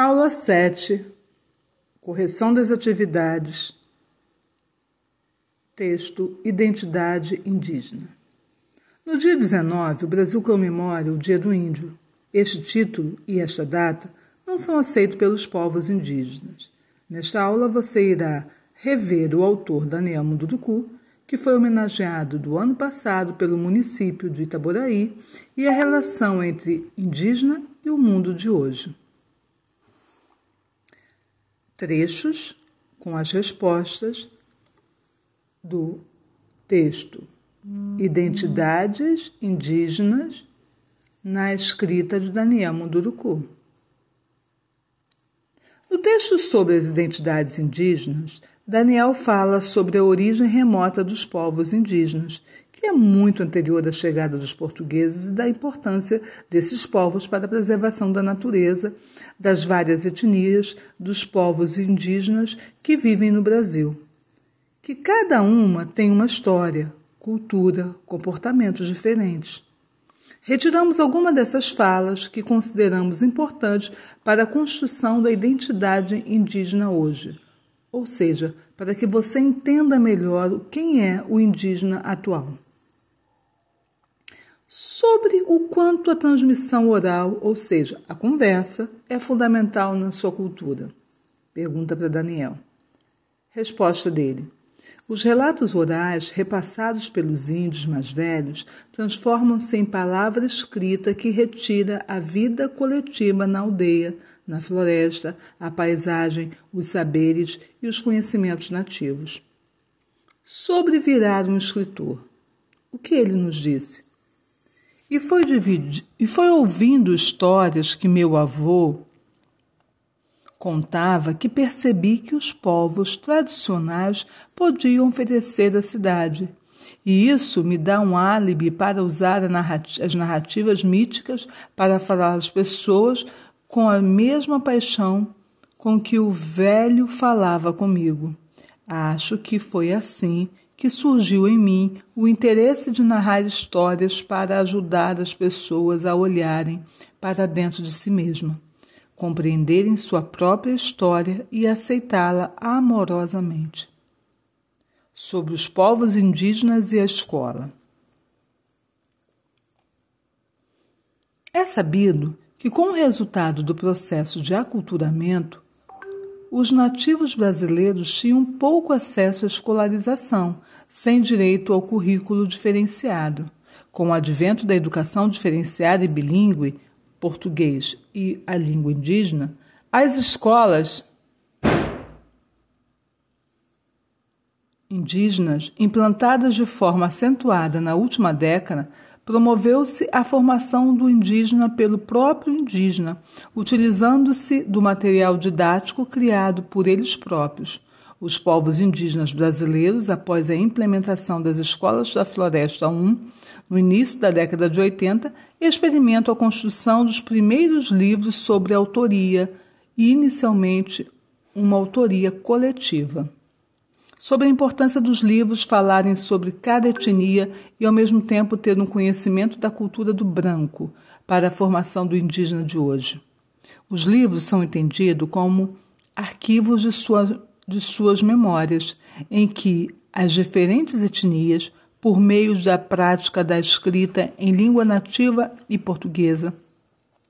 Aula 7 Correção das atividades. Texto Identidade Indígena. No dia 19, o Brasil comemora o Dia do Índio. Este título e esta data não são aceitos pelos povos indígenas. Nesta aula você irá rever o autor Daniel Munduruku, que foi homenageado do ano passado pelo município de Itaboraí, e a relação entre indígena e o mundo de hoje trechos com as respostas do texto Identidades Indígenas na escrita de Daniel Munduruku. No texto sobre as identidades indígenas, Daniel fala sobre a origem remota dos povos indígenas, que é muito anterior à chegada dos portugueses e da importância desses povos para a preservação da natureza, das várias etnias dos povos indígenas que vivem no Brasil. Que cada uma tem uma história, cultura, comportamentos diferentes. Retiramos alguma dessas falas que consideramos importantes para a construção da identidade indígena hoje ou seja, para que você entenda melhor quem é o indígena atual. Sobre o quanto a transmissão oral, ou seja, a conversa, é fundamental na sua cultura? Pergunta para Daniel. Resposta dele: os relatos orais, repassados pelos índios mais velhos, transformam-se em palavra escrita que retira a vida coletiva na aldeia, na floresta, a paisagem, os saberes e os conhecimentos nativos. Sobre virar um escritor, o que ele nos disse? E foi, e foi ouvindo histórias que meu avô, Contava que percebi que os povos tradicionais podiam oferecer à cidade. E isso me dá um álibi para usar as narrativas míticas para falar às pessoas com a mesma paixão com que o velho falava comigo. Acho que foi assim que surgiu em mim o interesse de narrar histórias para ajudar as pessoas a olharem para dentro de si mesma compreenderem sua própria história e aceitá-la amorosamente. Sobre os povos indígenas e a escola. É sabido que, com o resultado do processo de aculturamento, os nativos brasileiros tinham pouco acesso à escolarização, sem direito ao currículo diferenciado. Com o advento da educação diferenciada e bilíngue, português e a língua indígena, as escolas indígenas, implantadas de forma acentuada na última década, promoveu-se a formação do indígena pelo próprio indígena, utilizando-se do material didático criado por eles próprios. Os povos indígenas brasileiros, após a implementação das escolas da Floresta 1, no início da década de 80, experimentam a construção dos primeiros livros sobre autoria e, inicialmente, uma autoria coletiva. Sobre a importância dos livros falarem sobre cada etnia e, ao mesmo tempo, ter um conhecimento da cultura do branco para a formação do indígena de hoje. Os livros são entendidos como arquivos de, sua, de suas memórias, em que as diferentes etnias por meio da prática da escrita em língua nativa e portuguesa,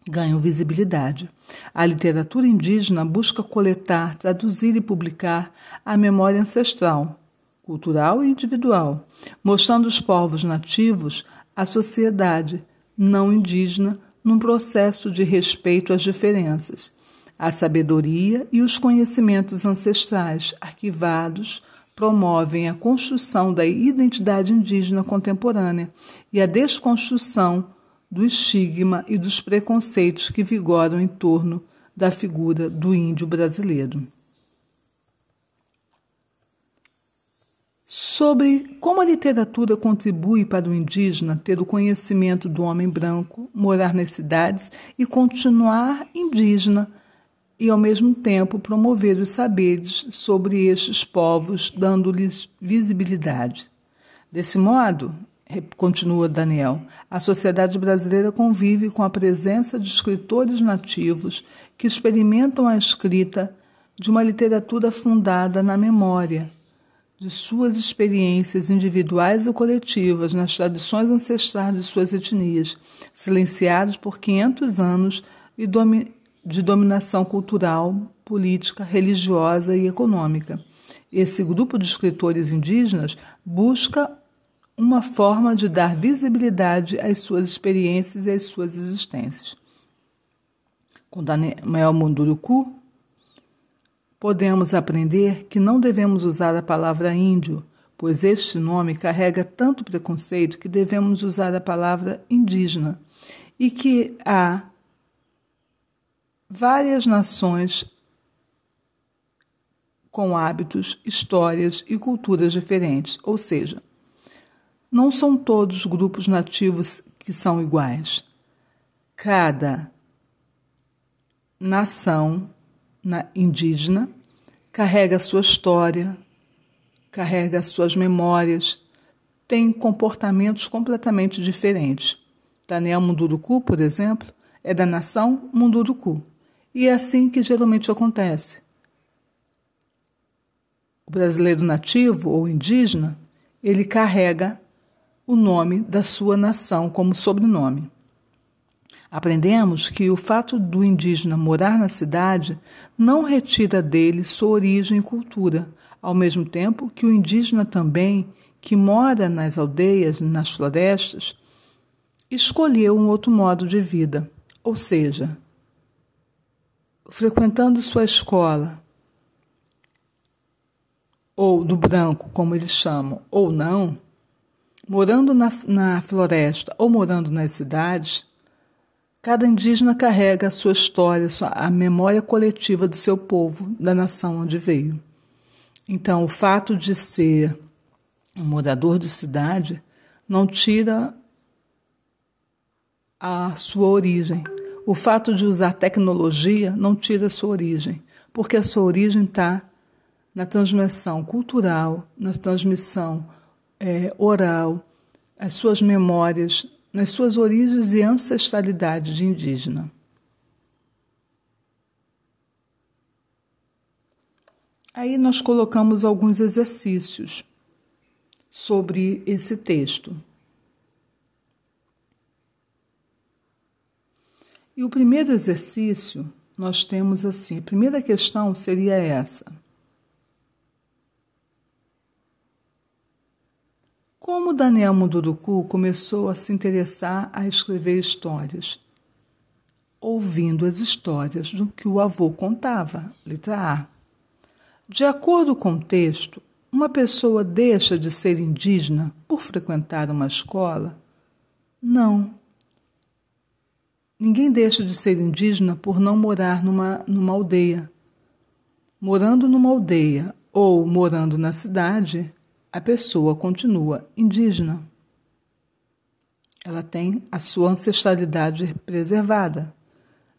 ganham visibilidade. A literatura indígena busca coletar, traduzir e publicar a memória ancestral, cultural e individual, mostrando os povos nativos à sociedade não indígena num processo de respeito às diferenças, a sabedoria e os conhecimentos ancestrais arquivados promovem a construção da identidade indígena contemporânea e a desconstrução do estigma e dos preconceitos que vigoram em torno da figura do índio brasileiro. Sobre como a literatura contribui para o indígena ter o conhecimento do homem branco, morar nas cidades e continuar indígena e, ao mesmo tempo, promover os saberes sobre estes povos, dando-lhes visibilidade. Desse modo, continua Daniel, a sociedade brasileira convive com a presença de escritores nativos que experimentam a escrita de uma literatura fundada na memória, de suas experiências individuais e coletivas nas tradições ancestrais de suas etnias, silenciados por 500 anos de dominação cultural, política, religiosa e econômica. Esse grupo de escritores indígenas busca uma forma de dar visibilidade às suas experiências e às suas existências. Com Daniel Munduruku, podemos aprender que não devemos usar a palavra índio, pois este nome carrega tanto preconceito que devemos usar a palavra indígena e que há várias nações com hábitos, histórias e culturas diferentes, ou seja, não são todos grupos nativos que são iguais. Cada nação indígena carrega a sua história, carrega as suas memórias, tem comportamentos completamente diferentes. Daniel Munduruku, por exemplo, é da nação Munduruku. E é assim que geralmente acontece. O brasileiro nativo ou indígena, ele carrega o nome da sua nação como sobrenome. Aprendemos que o fato do indígena morar na cidade não retira dele sua origem e cultura, ao mesmo tempo que o indígena também, que mora nas aldeias, nas florestas, escolheu um outro modo de vida, ou seja, frequentando sua escola, ou do branco, como eles chamam, ou não, morando na, na floresta ou morando nas cidades, cada indígena carrega a sua história, a memória coletiva do seu povo, da nação onde veio. Então, o fato de ser um morador de cidade não tira a sua origem. O fato de usar tecnologia não tira sua origem, porque a sua origem está na transmissão cultural, na transmissão é, oral, as suas memórias, nas suas origens e ancestralidade de indígena. Aí nós colocamos alguns exercícios sobre esse texto. E o primeiro exercício nós temos assim: a primeira questão seria essa. Como Daniel Munduruku começou a se interessar a escrever histórias? Ouvindo as histórias do que o avô contava. Letra A. De acordo com o texto, uma pessoa deixa de ser indígena por frequentar uma escola? Não. Ninguém deixa de ser indígena por não morar numa, numa aldeia. Morando numa aldeia ou morando na cidade, a pessoa continua indígena. Ela tem a sua ancestralidade preservada.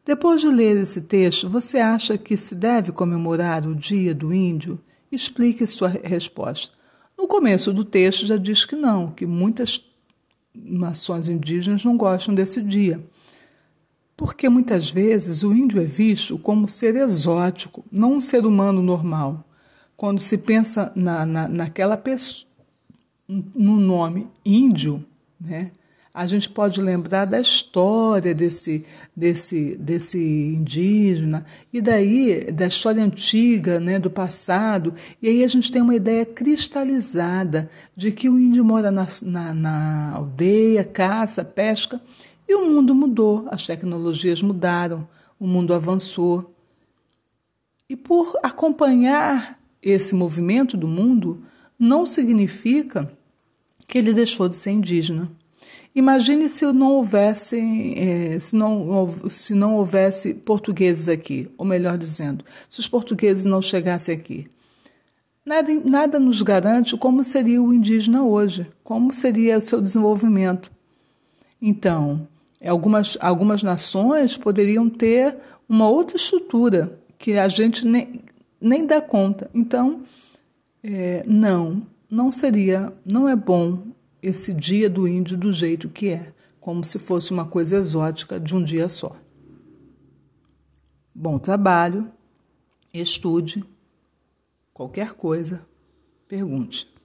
Depois de ler esse texto, você acha que se deve comemorar o Dia do Índio? Explique sua resposta. No começo do texto já diz que não, que muitas nações indígenas não gostam desse dia porque muitas vezes o índio é visto como ser exótico, não um ser humano normal. Quando se pensa na, na, naquela pessoa, no nome índio, né, a gente pode lembrar da história desse, desse, desse indígena, e daí da história antiga, né, do passado, e aí a gente tem uma ideia cristalizada de que o índio mora na, na, na aldeia, caça, pesca, e o mundo mudou, as tecnologias mudaram, o mundo avançou. E por acompanhar esse movimento do mundo, não significa que ele deixou de ser indígena. Imagine se não houvesse, é, se, não, se não houvesse portugueses aqui, ou melhor dizendo, se os portugueses não chegassem aqui. Nada, nada nos garante como seria o indígena hoje, como seria o seu desenvolvimento. Então, Algumas, algumas nações poderiam ter uma outra estrutura que a gente nem, nem dá conta. Então, é, não, não seria, não é bom esse dia do índio do jeito que é, como se fosse uma coisa exótica de um dia só. Bom trabalho, estude, qualquer coisa, pergunte.